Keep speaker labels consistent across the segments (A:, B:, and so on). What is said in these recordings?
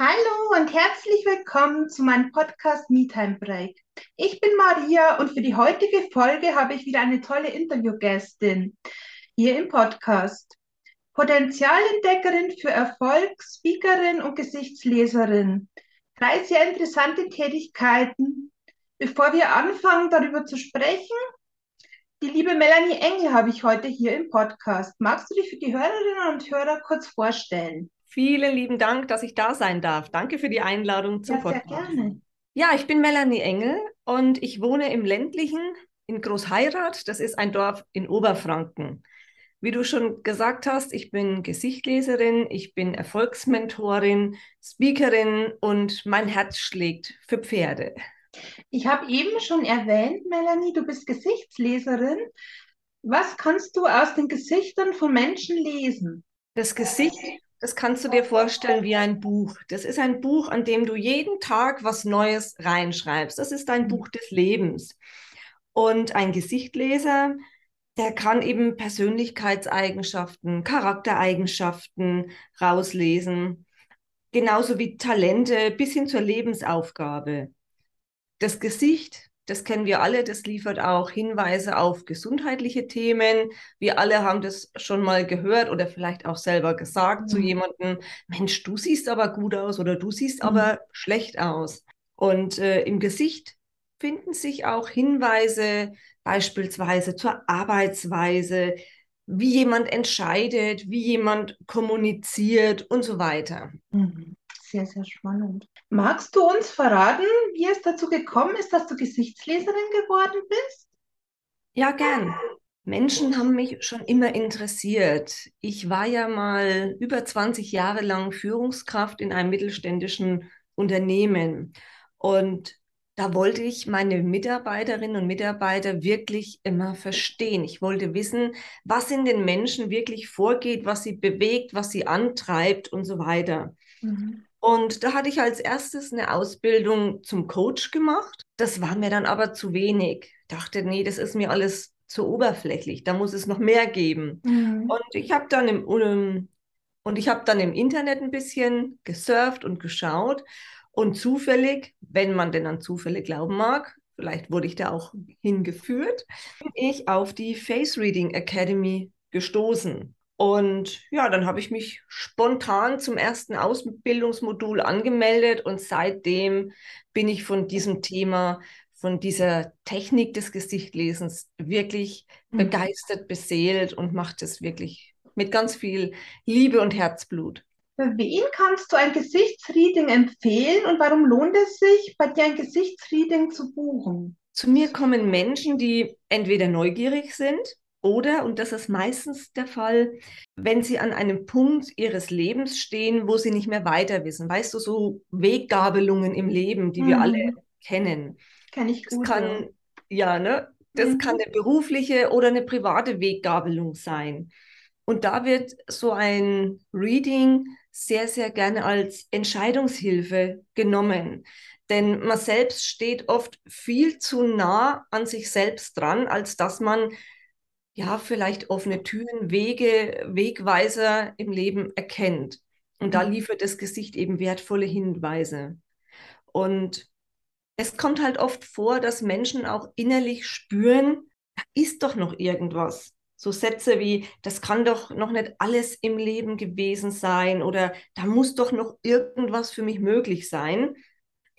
A: Hallo und herzlich willkommen zu meinem Podcast MeTime Break. Ich bin Maria und für die heutige Folge habe ich wieder eine tolle Interviewgästin hier im Podcast. Potenzialentdeckerin für Erfolg, Speakerin und Gesichtsleserin. Drei sehr interessante Tätigkeiten. Bevor wir anfangen, darüber zu sprechen, die liebe Melanie Engel habe ich heute hier im Podcast. Magst du dich für die Hörerinnen und Hörer kurz vorstellen?
B: Vielen lieben Dank, dass ich da sein darf. Danke für die Einladung zum
A: ja,
B: Podcast.
A: Sehr gerne.
B: Ja, ich bin Melanie Engel und ich wohne im ländlichen in Großheirath. Das ist ein Dorf in Oberfranken. Wie du schon gesagt hast, ich bin Gesichtleserin, ich bin Erfolgsmentorin, Speakerin und mein Herz schlägt für Pferde.
A: Ich habe eben schon erwähnt, Melanie, du bist Gesichtsleserin. Was kannst du aus den Gesichtern von Menschen lesen?
B: Das Gesicht, das kannst du dir vorstellen wie ein Buch. Das ist ein Buch, an dem du jeden Tag was Neues reinschreibst. Das ist ein Buch des Lebens. Und ein Gesichtleser, der kann eben Persönlichkeitseigenschaften, Charaktereigenschaften rauslesen, genauso wie Talente bis hin zur Lebensaufgabe. Das Gesicht, das kennen wir alle, das liefert auch Hinweise auf gesundheitliche Themen. Wir alle haben das schon mal gehört oder vielleicht auch selber gesagt mhm. zu jemandem, Mensch, du siehst aber gut aus oder du siehst mhm. aber schlecht aus. Und äh, im Gesicht finden sich auch Hinweise beispielsweise zur Arbeitsweise, wie jemand entscheidet, wie jemand kommuniziert und so weiter.
A: Mhm. Sehr, sehr spannend. Magst du uns verraten, wie es dazu gekommen ist, dass du Gesichtsleserin geworden bist?
B: Ja, gern. Menschen haben mich schon immer interessiert. Ich war ja mal über 20 Jahre lang Führungskraft in einem mittelständischen Unternehmen. Und da wollte ich meine Mitarbeiterinnen und Mitarbeiter wirklich immer verstehen. Ich wollte wissen, was in den Menschen wirklich vorgeht, was sie bewegt, was sie antreibt und so weiter. Mhm. Und da hatte ich als erstes eine Ausbildung zum Coach gemacht. Das war mir dann aber zu wenig. Ich dachte, nee, das ist mir alles zu oberflächlich. Da muss es noch mehr geben. Mhm. Und ich habe dann im und ich habe dann im Internet ein bisschen gesurft und geschaut und zufällig, wenn man denn an Zufälle glauben mag, vielleicht wurde ich da auch hingeführt, bin ich auf die Face Reading Academy gestoßen. Und ja, dann habe ich mich spontan zum ersten Ausbildungsmodul angemeldet und seitdem bin ich von diesem Thema, von dieser Technik des Gesichtlesens wirklich mhm. begeistert, beseelt und mache das wirklich mit ganz viel Liebe und Herzblut.
A: Für wen kannst du ein Gesichtsreading empfehlen und warum lohnt es sich, bei dir ein Gesichtsreading zu buchen?
B: Zu mir kommen Menschen, die entweder neugierig sind, oder, und das ist meistens der Fall, wenn sie an einem Punkt ihres Lebens stehen, wo sie nicht mehr weiter wissen. Weißt du, so Weggabelungen im Leben, die mhm. wir alle kennen.
A: Kann ich gut.
B: Das kann, ja, ne? Das mhm. kann eine berufliche oder eine private Weggabelung sein. Und da wird so ein Reading sehr, sehr gerne als Entscheidungshilfe genommen. Denn man selbst steht oft viel zu nah an sich selbst dran, als dass man ja, vielleicht offene Türen, Wege, Wegweiser im Leben erkennt. Und da mhm. liefert das Gesicht eben wertvolle Hinweise. Und es kommt halt oft vor, dass Menschen auch innerlich spüren, da ist doch noch irgendwas. So Sätze wie, das kann doch noch nicht alles im Leben gewesen sein oder da muss doch noch irgendwas für mich möglich sein,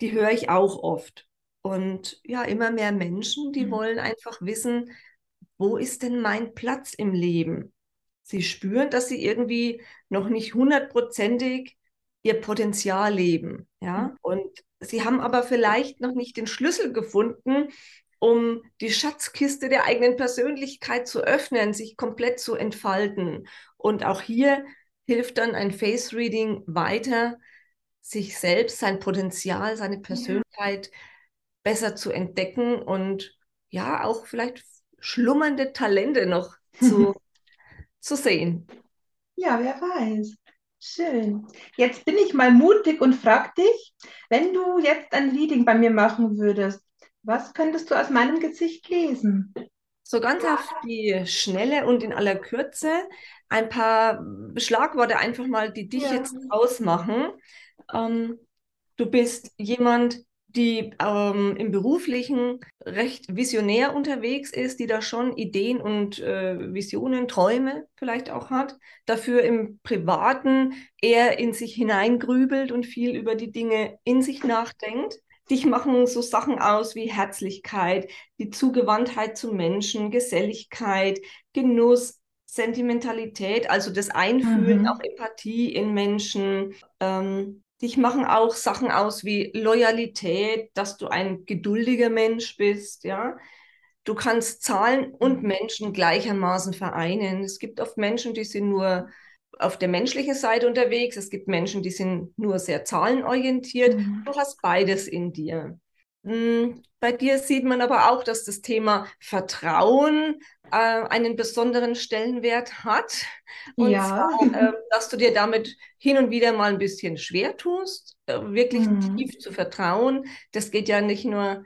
B: die höre ich auch oft. Und ja, immer mehr Menschen, die mhm. wollen einfach wissen, wo ist denn mein Platz im Leben? Sie spüren, dass sie irgendwie noch nicht hundertprozentig ihr Potenzial leben, ja, mhm. und sie haben aber vielleicht noch nicht den Schlüssel gefunden, um die Schatzkiste der eigenen Persönlichkeit zu öffnen, sich komplett zu entfalten. Und auch hier hilft dann ein Face Reading weiter, sich selbst, sein Potenzial, seine Persönlichkeit ja. besser zu entdecken und ja, auch vielleicht schlummernde Talente noch zu, zu sehen.
A: Ja, wer weiß. Schön. Jetzt bin ich mal mutig und frag dich, wenn du jetzt ein Reading bei mir machen würdest, was könntest du aus meinem Gesicht lesen?
B: So ganz auf die Schnelle und in aller Kürze ein paar Schlagworte einfach mal, die dich ja. jetzt ausmachen. Ähm, du bist jemand, die ähm, im beruflichen recht visionär unterwegs ist, die da schon Ideen und äh, Visionen, Träume vielleicht auch hat, dafür im privaten eher in sich hineingrübelt und viel über die Dinge in sich nachdenkt. Dich machen so Sachen aus wie Herzlichkeit, die Zugewandtheit zu Menschen, Geselligkeit, Genuss, Sentimentalität, also das Einfühlen, mhm. auch Empathie in Menschen, ähm, Dich machen auch Sachen aus wie Loyalität, dass du ein geduldiger Mensch bist, ja. Du kannst Zahlen und mhm. Menschen gleichermaßen vereinen. Es gibt oft Menschen, die sind nur auf der menschlichen Seite unterwegs. Es gibt Menschen, die sind nur sehr zahlenorientiert. Mhm. Du hast beides in dir. Hm, bei dir sieht man aber auch, dass das Thema Vertrauen äh, einen besonderen Stellenwert hat. Und ja. zwar, äh, dass du dir damit hin und wieder mal ein bisschen schwer tust, äh, wirklich mhm. tief zu vertrauen. Das geht ja nicht nur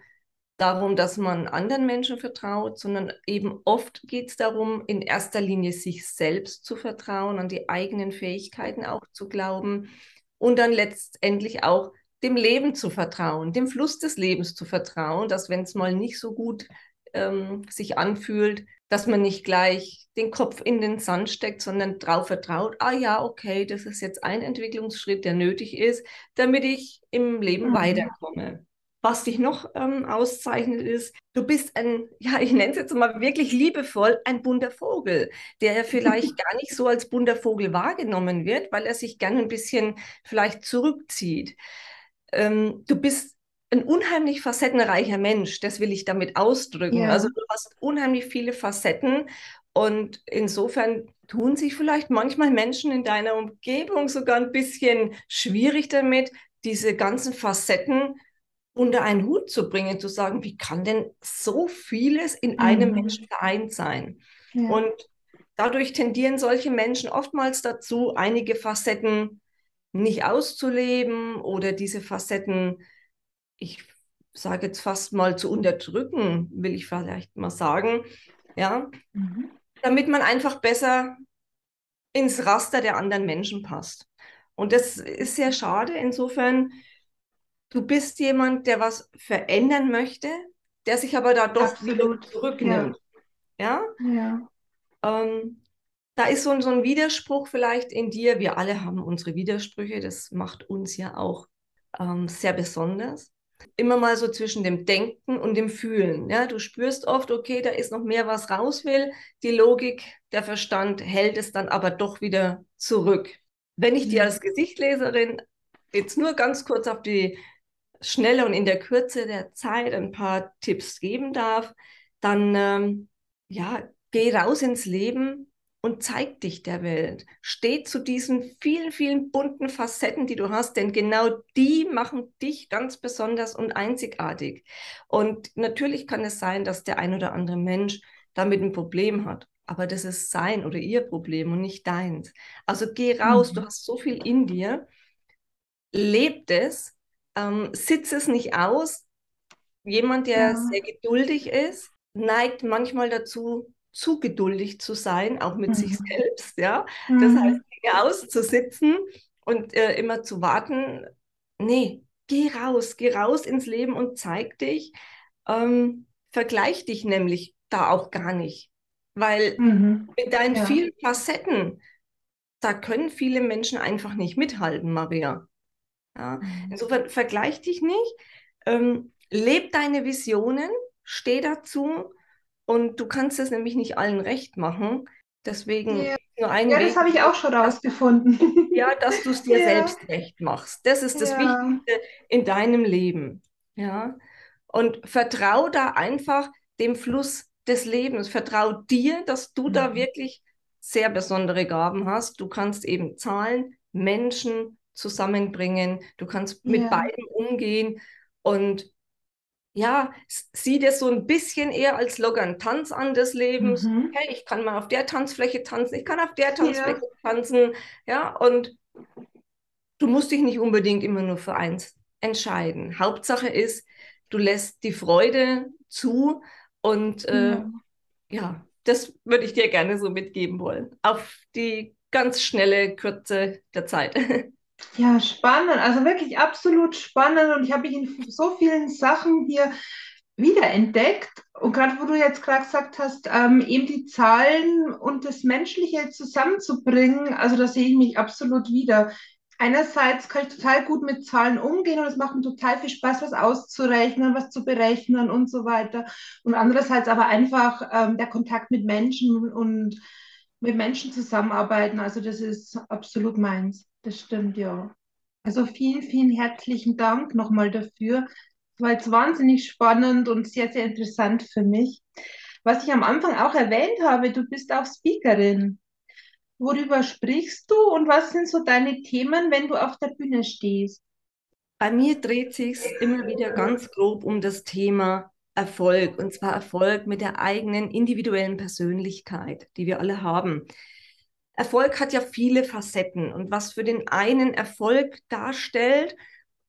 B: darum, dass man anderen Menschen vertraut, sondern eben oft geht es darum, in erster Linie sich selbst zu vertrauen, an die eigenen Fähigkeiten auch zu glauben und dann letztendlich auch dem Leben zu vertrauen, dem Fluss des Lebens zu vertrauen, dass wenn es mal nicht so gut ähm, sich anfühlt, dass man nicht gleich den Kopf in den Sand steckt, sondern darauf vertraut, ah ja, okay, das ist jetzt ein Entwicklungsschritt, der nötig ist, damit ich im Leben mhm. weiterkomme. Was dich noch ähm, auszeichnet ist, du bist ein, ja, ich nenne es jetzt mal wirklich liebevoll, ein bunter Vogel, der vielleicht gar nicht so als bunter Vogel wahrgenommen wird, weil er sich gerne ein bisschen vielleicht zurückzieht ähm, du bist ein unheimlich facettenreicher Mensch, das will ich damit ausdrücken. Ja. Also du hast unheimlich viele Facetten und insofern tun sich vielleicht manchmal Menschen in deiner Umgebung sogar ein bisschen schwierig damit, diese ganzen Facetten unter einen Hut zu bringen, zu sagen, wie kann denn so vieles in einem mhm. Menschen vereint sein? Ja. Und dadurch tendieren solche Menschen oftmals dazu, einige Facetten nicht auszuleben oder diese Facetten, ich sage jetzt fast mal zu unterdrücken, will ich vielleicht mal sagen, ja, mhm. damit man einfach besser ins Raster der anderen Menschen passt. Und das ist sehr schade. Insofern, du bist jemand, der was verändern möchte, der sich aber da doch Absolut. zurücknimmt. Ja. ja? ja. Ähm, da ist so, so ein Widerspruch vielleicht in dir. Wir alle haben unsere Widersprüche. Das macht uns ja auch ähm, sehr besonders. Immer mal so zwischen dem Denken und dem Fühlen. Ja, du spürst oft, okay, da ist noch mehr, was raus will. Die Logik, der Verstand hält es dann aber doch wieder zurück. Wenn ich dir als Gesichtleserin jetzt nur ganz kurz auf die Schnelle und in der Kürze der Zeit ein paar Tipps geben darf, dann ähm, ja, geh raus ins Leben, und zeig dich der Welt. Steh zu diesen vielen, vielen bunten Facetten, die du hast, denn genau die machen dich ganz besonders und einzigartig. Und natürlich kann es sein, dass der ein oder andere Mensch damit ein Problem hat. Aber das ist sein oder ihr Problem und nicht deins. Also geh raus, mhm. du hast so viel in dir, lebt es, ähm, sitz es nicht aus. Jemand, der ja. sehr geduldig ist, neigt manchmal dazu, zu geduldig zu sein, auch mit mhm. sich selbst, ja. Mhm. Das heißt, Dinge auszusitzen und äh, immer zu warten. Nee, geh raus, geh raus ins Leben und zeig dich. Ähm, vergleich dich nämlich da auch gar nicht. Weil mhm. mit deinen ja. vielen Facetten, da können viele Menschen einfach nicht mithalten, Maria. Ja? Mhm. Insofern vergleich dich nicht, ähm, leb deine Visionen, steh dazu und du kannst es nämlich nicht allen recht machen. Deswegen
A: ja. nur ein Ja, Weg, das habe ich auch schon rausgefunden.
B: Ja, dass du es dir ja. selbst recht machst. Das ist das ja. Wichtigste in deinem Leben. Ja. Und vertrau da einfach dem Fluss des Lebens. Vertrau dir, dass du mhm. da wirklich sehr besondere Gaben hast. Du kannst eben Zahlen, Menschen zusammenbringen. Du kannst mit beiden umgehen. Und ja, sieh das so ein bisschen eher als lockeren Tanz an des Lebens. Mhm. Hey, ich kann mal auf der Tanzfläche tanzen, ich kann auf der Tanzfläche ja. tanzen. Ja, und du musst dich nicht unbedingt immer nur für eins entscheiden. Hauptsache ist, du lässt die Freude zu und äh, ja. ja, das würde ich dir gerne so mitgeben wollen. Auf die ganz schnelle Kürze der Zeit.
A: Ja, spannend, also wirklich absolut spannend und ich habe mich in so vielen Sachen hier wiederentdeckt. Und gerade wo du jetzt gerade gesagt hast, ähm, eben die Zahlen und das Menschliche zusammenzubringen, also da sehe ich mich absolut wieder. Einerseits kann ich total gut mit Zahlen umgehen und es macht mir total viel Spaß, was auszurechnen, was zu berechnen und so weiter. Und andererseits aber einfach ähm, der Kontakt mit Menschen und mit Menschen zusammenarbeiten. Also das ist absolut meins. Das stimmt, ja. Also vielen, vielen herzlichen Dank nochmal dafür. Es war jetzt wahnsinnig spannend und sehr, sehr interessant für mich. Was ich am Anfang auch erwähnt habe, du bist auch Speakerin. Worüber sprichst du und was sind so deine Themen, wenn du auf der Bühne stehst?
B: Bei mir dreht sich immer wieder ganz grob um das Thema Erfolg und zwar Erfolg mit der eigenen individuellen Persönlichkeit, die wir alle haben. Erfolg hat ja viele Facetten und was für den einen Erfolg darstellt,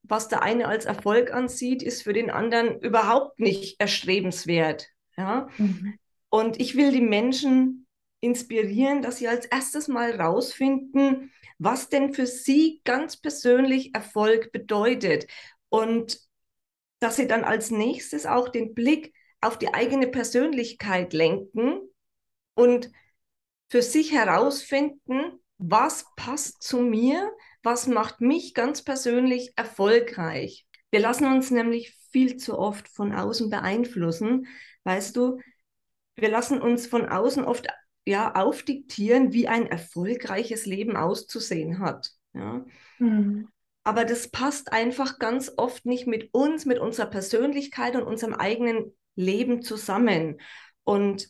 B: was der eine als Erfolg ansieht, ist für den anderen überhaupt nicht erstrebenswert. Ja? Mhm. Und ich will die Menschen inspirieren, dass sie als erstes mal rausfinden, was denn für sie ganz persönlich Erfolg bedeutet. Und dass sie dann als nächstes auch den Blick auf die eigene Persönlichkeit lenken und für sich herausfinden, was passt zu mir, was macht mich ganz persönlich erfolgreich. Wir lassen uns nämlich viel zu oft von außen beeinflussen. Weißt du, wir lassen uns von außen oft ja aufdiktieren, wie ein erfolgreiches Leben auszusehen hat. Ja. Mhm. Aber das passt einfach ganz oft nicht mit uns, mit unserer Persönlichkeit und unserem eigenen Leben zusammen. Und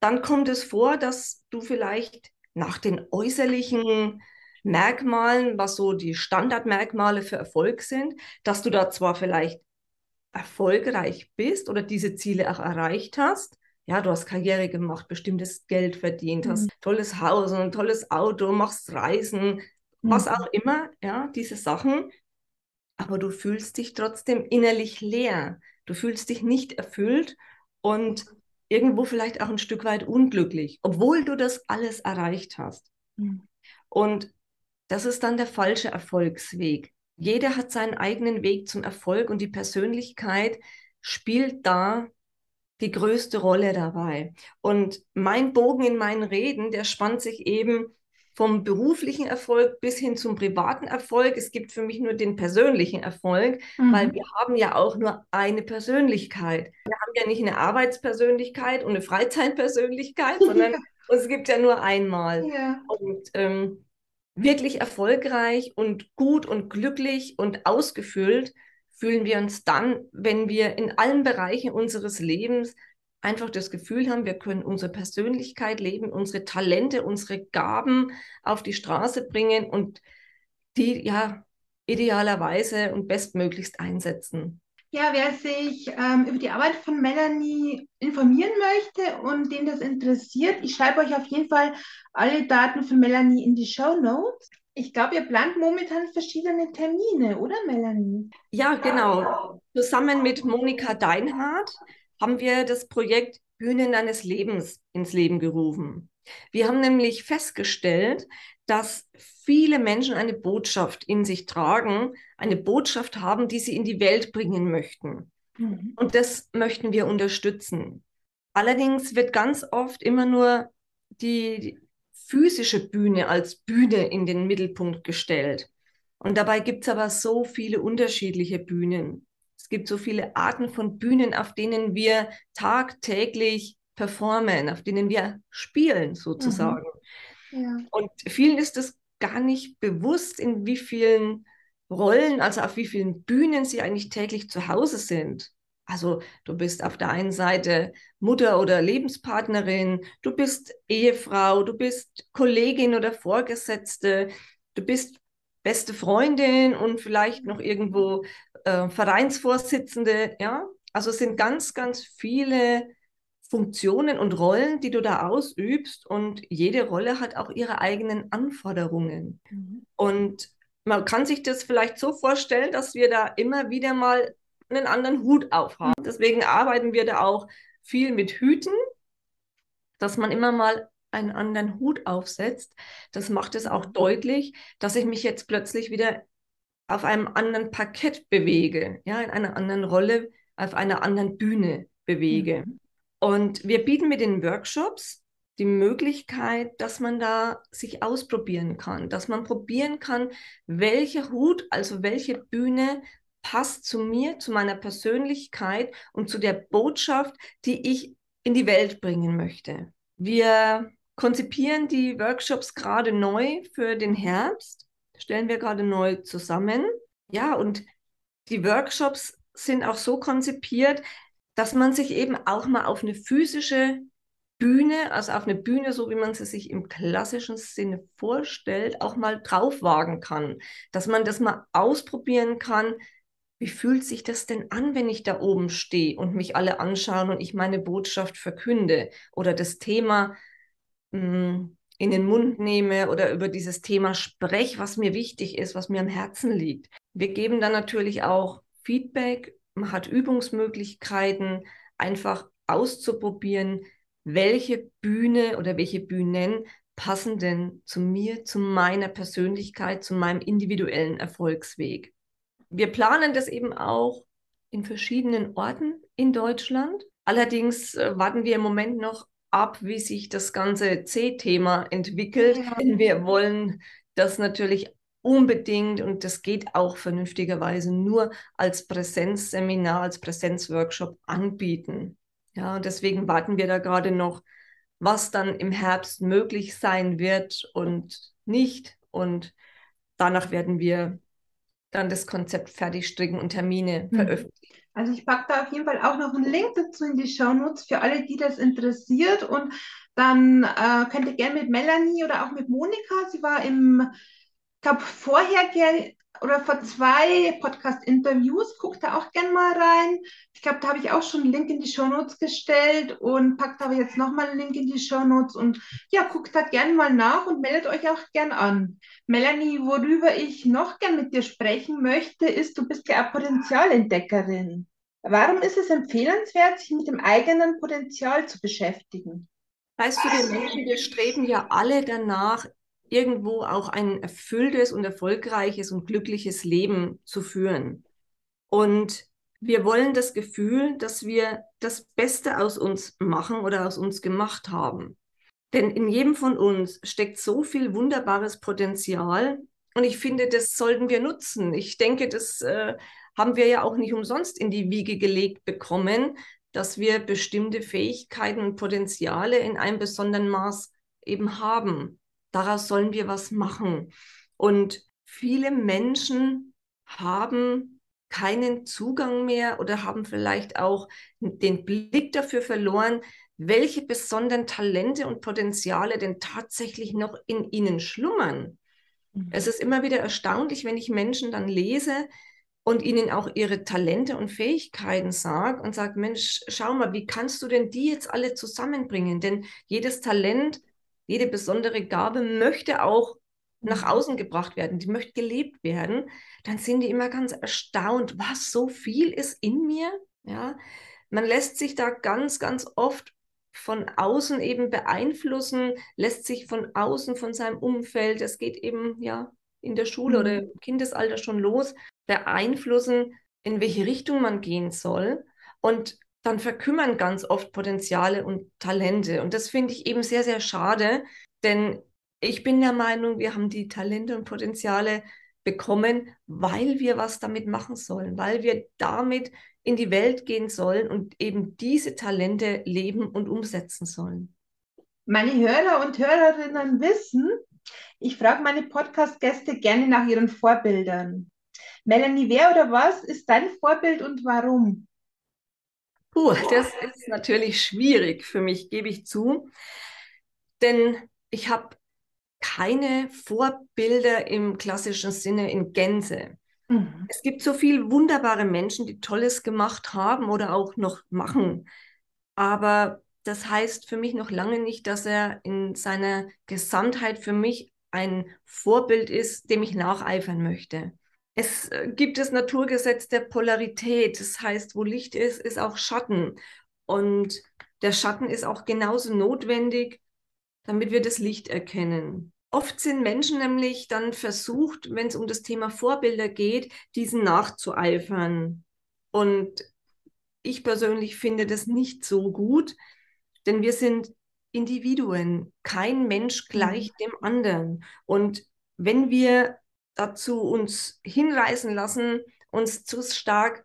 B: dann kommt es vor, dass du vielleicht nach den äußerlichen Merkmalen, was so die Standardmerkmale für Erfolg sind, dass du da zwar vielleicht erfolgreich bist oder diese Ziele auch erreicht hast. Ja, du hast Karriere gemacht, bestimmtes Geld verdient, mhm. hast tolles Haus und ein tolles Auto, machst Reisen, was mhm. auch immer, ja, diese Sachen. Aber du fühlst dich trotzdem innerlich leer. Du fühlst dich nicht erfüllt und irgendwo vielleicht auch ein Stück weit unglücklich, obwohl du das alles erreicht hast. Mhm. Und das ist dann der falsche Erfolgsweg. Jeder hat seinen eigenen Weg zum Erfolg und die Persönlichkeit spielt da die größte Rolle dabei. Und mein Bogen in meinen Reden, der spannt sich eben vom beruflichen Erfolg bis hin zum privaten Erfolg. Es gibt für mich nur den persönlichen Erfolg, mhm. weil wir haben ja auch nur eine Persönlichkeit. Wir haben ja nicht eine Arbeitspersönlichkeit und eine Freizeitpersönlichkeit, sondern es gibt ja nur einmal. Ja. Und ähm, wirklich erfolgreich und gut und glücklich und ausgefüllt fühlen wir uns dann, wenn wir in allen Bereichen unseres Lebens einfach das Gefühl haben, wir können unsere Persönlichkeit leben, unsere Talente, unsere Gaben auf die Straße bringen und die ja idealerweise und bestmöglichst einsetzen.
A: Ja, wer sich ähm, über die Arbeit von Melanie informieren möchte und den das interessiert, ich schreibe euch auf jeden Fall alle Daten von Melanie in die Show Notes. Ich glaube, ihr plant momentan verschiedene Termine, oder Melanie?
B: Ja, genau. Zusammen mit Monika Deinhardt haben wir das Projekt Bühnen deines Lebens ins Leben gerufen. Wir haben nämlich festgestellt, dass viele Menschen eine Botschaft in sich tragen, eine Botschaft haben, die sie in die Welt bringen möchten. Mhm. Und das möchten wir unterstützen. Allerdings wird ganz oft immer nur die physische Bühne als Bühne in den Mittelpunkt gestellt. Und dabei gibt es aber so viele unterschiedliche Bühnen gibt so viele Arten von Bühnen, auf denen wir tagtäglich performen, auf denen wir spielen sozusagen. Mhm. Ja. Und vielen ist es gar nicht bewusst, in wie vielen Rollen, also auf wie vielen Bühnen sie eigentlich täglich zu Hause sind. Also du bist auf der einen Seite Mutter oder Lebenspartnerin, du bist Ehefrau, du bist Kollegin oder Vorgesetzte, du bist beste Freundin und vielleicht noch irgendwo äh, Vereinsvorsitzende, ja. Also es sind ganz, ganz viele Funktionen und Rollen, die du da ausübst und jede Rolle hat auch ihre eigenen Anforderungen. Mhm. Und man kann sich das vielleicht so vorstellen, dass wir da immer wieder mal einen anderen Hut aufhaben. Deswegen arbeiten wir da auch viel mit Hüten, dass man immer mal einen anderen Hut aufsetzt, das macht es auch deutlich, dass ich mich jetzt plötzlich wieder auf einem anderen Parkett bewege, ja, in einer anderen Rolle, auf einer anderen Bühne bewege. Mhm. Und wir bieten mit den Workshops die Möglichkeit, dass man da sich ausprobieren kann, dass man probieren kann, welcher Hut, also welche Bühne passt zu mir, zu meiner Persönlichkeit und zu der Botschaft, die ich in die Welt bringen möchte. Wir konzipieren die Workshops gerade neu für den Herbst, stellen wir gerade neu zusammen. Ja, und die Workshops sind auch so konzipiert, dass man sich eben auch mal auf eine physische Bühne, also auf eine Bühne, so wie man sie sich im klassischen Sinne vorstellt, auch mal draufwagen kann. Dass man das mal ausprobieren kann, wie fühlt sich das denn an, wenn ich da oben stehe und mich alle anschauen und ich meine Botschaft verkünde oder das Thema mh, hm, in den Mund nehme oder über dieses Thema spreche, was mir wichtig ist, was mir am Herzen liegt. Wir geben dann natürlich auch Feedback, man hat Übungsmöglichkeiten, einfach auszuprobieren, welche Bühne oder welche Bühnen passen denn zu mir, zu meiner Persönlichkeit, zu meinem individuellen Erfolgsweg wir planen das eben auch in verschiedenen Orten in Deutschland. Allerdings äh, warten wir im Moment noch ab, wie sich das ganze C-Thema entwickelt. Ja. Denn wir wollen das natürlich unbedingt und das geht auch vernünftigerweise nur als Präsenzseminar, als Präsenzworkshop anbieten. Ja, und deswegen warten wir da gerade noch, was dann im Herbst möglich sein wird und nicht. Und danach werden wir dann das Konzept fertig stricken und Termine mhm. veröffentlichen.
A: Also ich packe da auf jeden Fall auch noch einen Link dazu in die Show Notes für alle, die das interessiert. Und dann äh, könnt ihr gerne mit Melanie oder auch mit Monika, sie war im, ich glaube, vorher oder vor zwei Podcast-Interviews. Guckt da auch gerne mal rein. Ich glaube, da habe ich auch schon einen Link in die Show Notes gestellt und packt aber jetzt nochmal einen Link in die Show Notes. Und ja, guckt da gerne mal nach und meldet euch auch gern an. Melanie, worüber ich noch gern mit dir sprechen möchte, ist, du bist ja Potenzialentdeckerin. Warum ist es empfehlenswert, sich mit dem eigenen Potenzial zu beschäftigen?
B: Weißt du, wir Menschen, wir streben ja alle danach, irgendwo auch ein erfülltes und erfolgreiches und glückliches Leben zu führen. Und wir wollen das Gefühl, dass wir das Beste aus uns machen oder aus uns gemacht haben. Denn in jedem von uns steckt so viel wunderbares Potenzial und ich finde, das sollten wir nutzen. Ich denke, das äh, haben wir ja auch nicht umsonst in die Wiege gelegt bekommen, dass wir bestimmte Fähigkeiten und Potenziale in einem besonderen Maß eben haben daraus sollen wir was machen. Und viele Menschen haben keinen Zugang mehr oder haben vielleicht auch den Blick dafür verloren, welche besonderen Talente und Potenziale denn tatsächlich noch in ihnen schlummern. Mhm. Es ist immer wieder erstaunlich, wenn ich Menschen dann lese und ihnen auch ihre Talente und Fähigkeiten sage und sage, Mensch, schau mal, wie kannst du denn die jetzt alle zusammenbringen? Denn jedes Talent jede besondere Gabe möchte auch nach mhm. außen gebracht werden, die möchte gelebt werden, dann sind die immer ganz erstaunt, was so viel ist in mir. Ja, man lässt sich da ganz, ganz oft von außen eben beeinflussen, lässt sich von außen, von seinem Umfeld, es geht eben ja in der Schule mhm. oder im Kindesalter schon los, beeinflussen, in welche Richtung man gehen soll. Und dann verkümmern ganz oft Potenziale und Talente. Und das finde ich eben sehr, sehr schade, denn ich bin der Meinung, wir haben die Talente und Potenziale bekommen, weil wir was damit machen sollen, weil wir damit in die Welt gehen sollen und eben diese Talente leben und umsetzen sollen.
A: Meine Hörer und Hörerinnen wissen, ich frage meine Podcast-Gäste gerne nach ihren Vorbildern. Melanie, wer oder was ist dein Vorbild und warum?
B: Puh, das ist natürlich schwierig für mich, gebe ich zu. Denn ich habe keine Vorbilder im klassischen Sinne in Gänze. Mhm. Es gibt so viele wunderbare Menschen, die Tolles gemacht haben oder auch noch machen. Aber das heißt für mich noch lange nicht, dass er in seiner Gesamtheit für mich ein Vorbild ist, dem ich nacheifern möchte. Es äh, gibt das Naturgesetz der Polarität. Das heißt, wo Licht ist, ist auch Schatten. Und der Schatten ist auch genauso notwendig damit wir das Licht erkennen. Oft sind Menschen nämlich dann versucht, wenn es um das Thema Vorbilder geht, diesen nachzueifern. Und ich persönlich finde das nicht so gut, denn wir sind Individuen. Kein Mensch gleicht mhm. dem anderen. Und wenn wir dazu uns hinreißen lassen, uns zu stark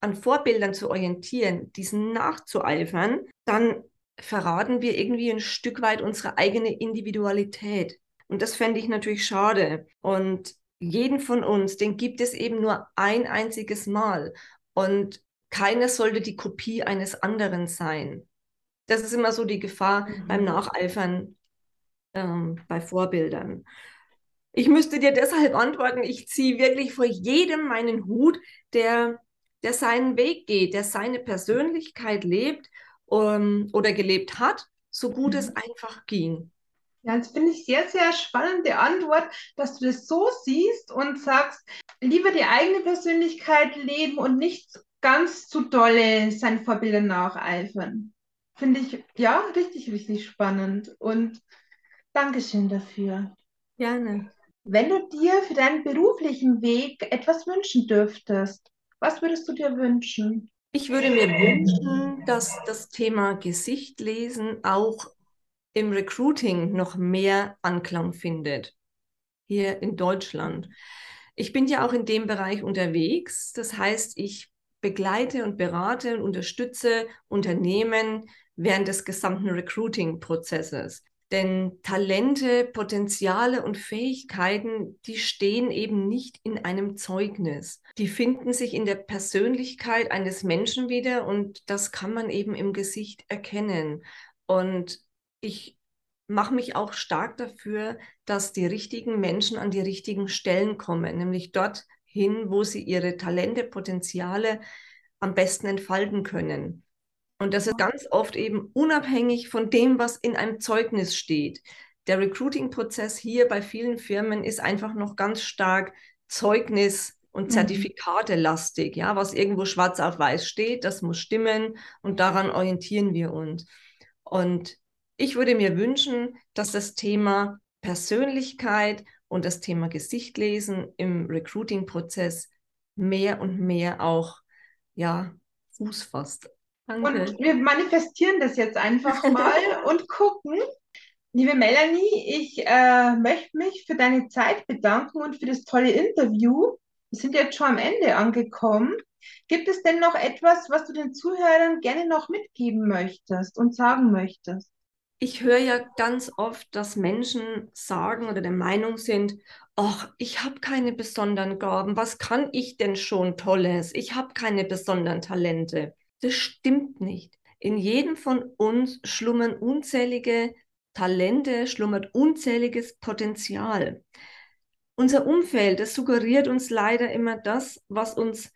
B: an Vorbildern zu orientieren, diesen nachzueifern, dann verraten wir irgendwie ein Stück weit unsere eigene Individualität. Und das fände ich natürlich schade. Und jeden von uns, den gibt es eben nur ein einziges Mal. Und keiner sollte die Kopie eines anderen sein. Das ist immer so die Gefahr mhm. beim Nacheifern ähm, bei Vorbildern. Ich müsste dir deshalb antworten, ich ziehe wirklich vor jedem meinen Hut, der, der seinen Weg geht, der seine Persönlichkeit lebt um, ähm, oder gelebt hat, so gut mhm. es einfach ging.
A: Ja, das finde ich sehr, sehr spannende Antwort, dass du das so siehst und sagst, lieber die eigene Persönlichkeit leben und nicht ganz zu dolle seinen Vorbildern nacheifern. Finde ich, ja, richtig, richtig spannend und Dankeschön dafür.
B: Gerne.
A: Wenn du dir für deinen beruflichen Weg etwas wünschen dürftest, was würdest du dir wünschen?
B: Ich würde mir wünschen, dass das Thema Gesicht lesen auch im Recruiting noch mehr Anklang findet, hier in Deutschland. Ich bin ja auch in dem Bereich unterwegs. Das heißt, ich begleite und berate und unterstütze Unternehmen während des gesamten Recruiting-Prozesses. Denn Talente, Potenziale und Fähigkeiten, die stehen eben nicht in einem Zeugnis. Die finden sich in der Persönlichkeit eines Menschen wieder und das kann man eben im Gesicht erkennen. Und ich mache mich auch stark dafür, dass die richtigen Menschen an die richtigen Stellen kommen, nämlich dorthin, wo sie ihre Talente, Potenziale am besten entfalten können. Und das ist ganz oft eben unabhängig von dem, was in einem Zeugnis steht. Der Recruiting-Prozess hier bei vielen Firmen ist einfach noch ganz stark Zeugnis- und mhm. Zertifikate-lastig. Ja, was irgendwo schwarz auf weiß steht, das muss stimmen und daran orientieren wir uns. Und ich würde mir wünschen, dass das Thema Persönlichkeit und das Thema Gesichtlesen im Recruiting-Prozess mehr und mehr auch ja, Fuß fasst.
A: Danke. Und wir manifestieren das jetzt einfach mal und gucken. Liebe Melanie, ich äh, möchte mich für deine Zeit bedanken und für das tolle Interview. Wir sind jetzt schon am Ende angekommen. Gibt es denn noch etwas, was du den Zuhörern gerne noch mitgeben möchtest und sagen möchtest?
B: Ich höre ja ganz oft, dass Menschen sagen oder der Meinung sind, ach, ich habe keine besonderen Gaben, was kann ich denn schon Tolles? Ich habe keine besonderen Talente. Das stimmt nicht. In jedem von uns schlummern unzählige Talente, schlummert unzähliges Potenzial. Unser Umfeld, das suggeriert uns leider immer das, was uns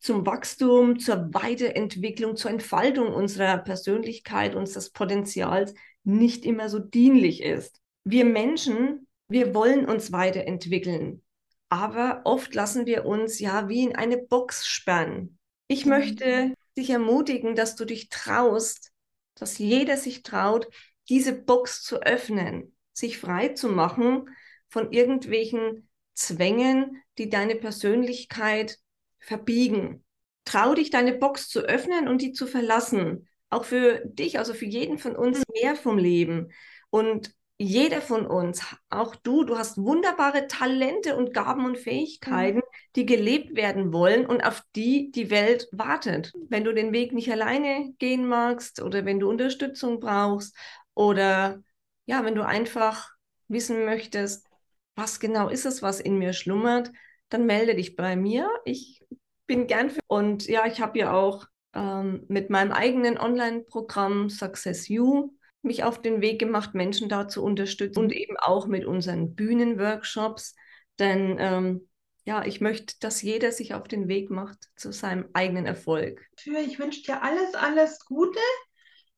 B: zum Wachstum, zur Weiterentwicklung, zur Entfaltung unserer Persönlichkeit, unseres Potenzials nicht immer so dienlich ist. Wir Menschen, wir wollen uns weiterentwickeln, aber oft lassen wir uns ja wie in eine Box sperren. Ich möchte dich ermutigen, dass du dich traust, dass jeder sich traut, diese Box zu öffnen, sich frei zu machen von irgendwelchen Zwängen, die deine Persönlichkeit verbiegen. Trau dich, deine Box zu öffnen und die zu verlassen. Auch für dich, also für jeden von uns mehr vom Leben. Und jeder von uns, auch du, du hast wunderbare Talente und Gaben und Fähigkeiten, mhm. Die gelebt werden wollen und auf die die Welt wartet. Wenn du den Weg nicht alleine gehen magst oder wenn du Unterstützung brauchst oder ja, wenn du einfach wissen möchtest, was genau ist es, was in mir schlummert, dann melde dich bei mir. Ich bin gern für und ja, ich habe ja auch ähm, mit meinem eigenen Online-Programm Success You mich auf den Weg gemacht, Menschen da zu unterstützen und eben auch mit unseren Bühnenworkshops. Denn ähm, ja, ich möchte, dass jeder sich auf den Weg macht zu seinem eigenen Erfolg.
A: Ich wünsche dir alles, alles Gute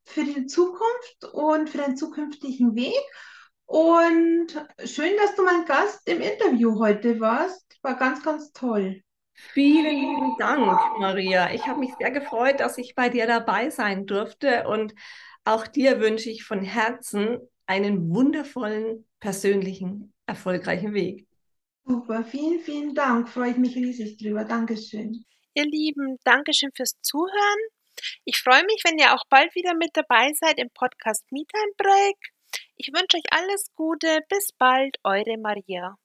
A: für die Zukunft und für deinen zukünftigen Weg. Und schön, dass du mein Gast im Interview heute warst. War ganz, ganz toll.
B: Vielen lieben Dank, Maria. Ich habe mich sehr gefreut, dass ich bei dir dabei sein durfte und auch dir wünsche ich von Herzen einen wundervollen, persönlichen, erfolgreichen Weg.
C: Super, vielen, vielen Dank. Freue ich mich riesig drüber. Dankeschön.
A: Ihr Lieben, Dankeschön fürs Zuhören. Ich freue mich, wenn ihr auch bald wieder mit dabei seid im Podcast MeTime Break. Ich wünsche euch alles Gute. Bis bald, eure Maria.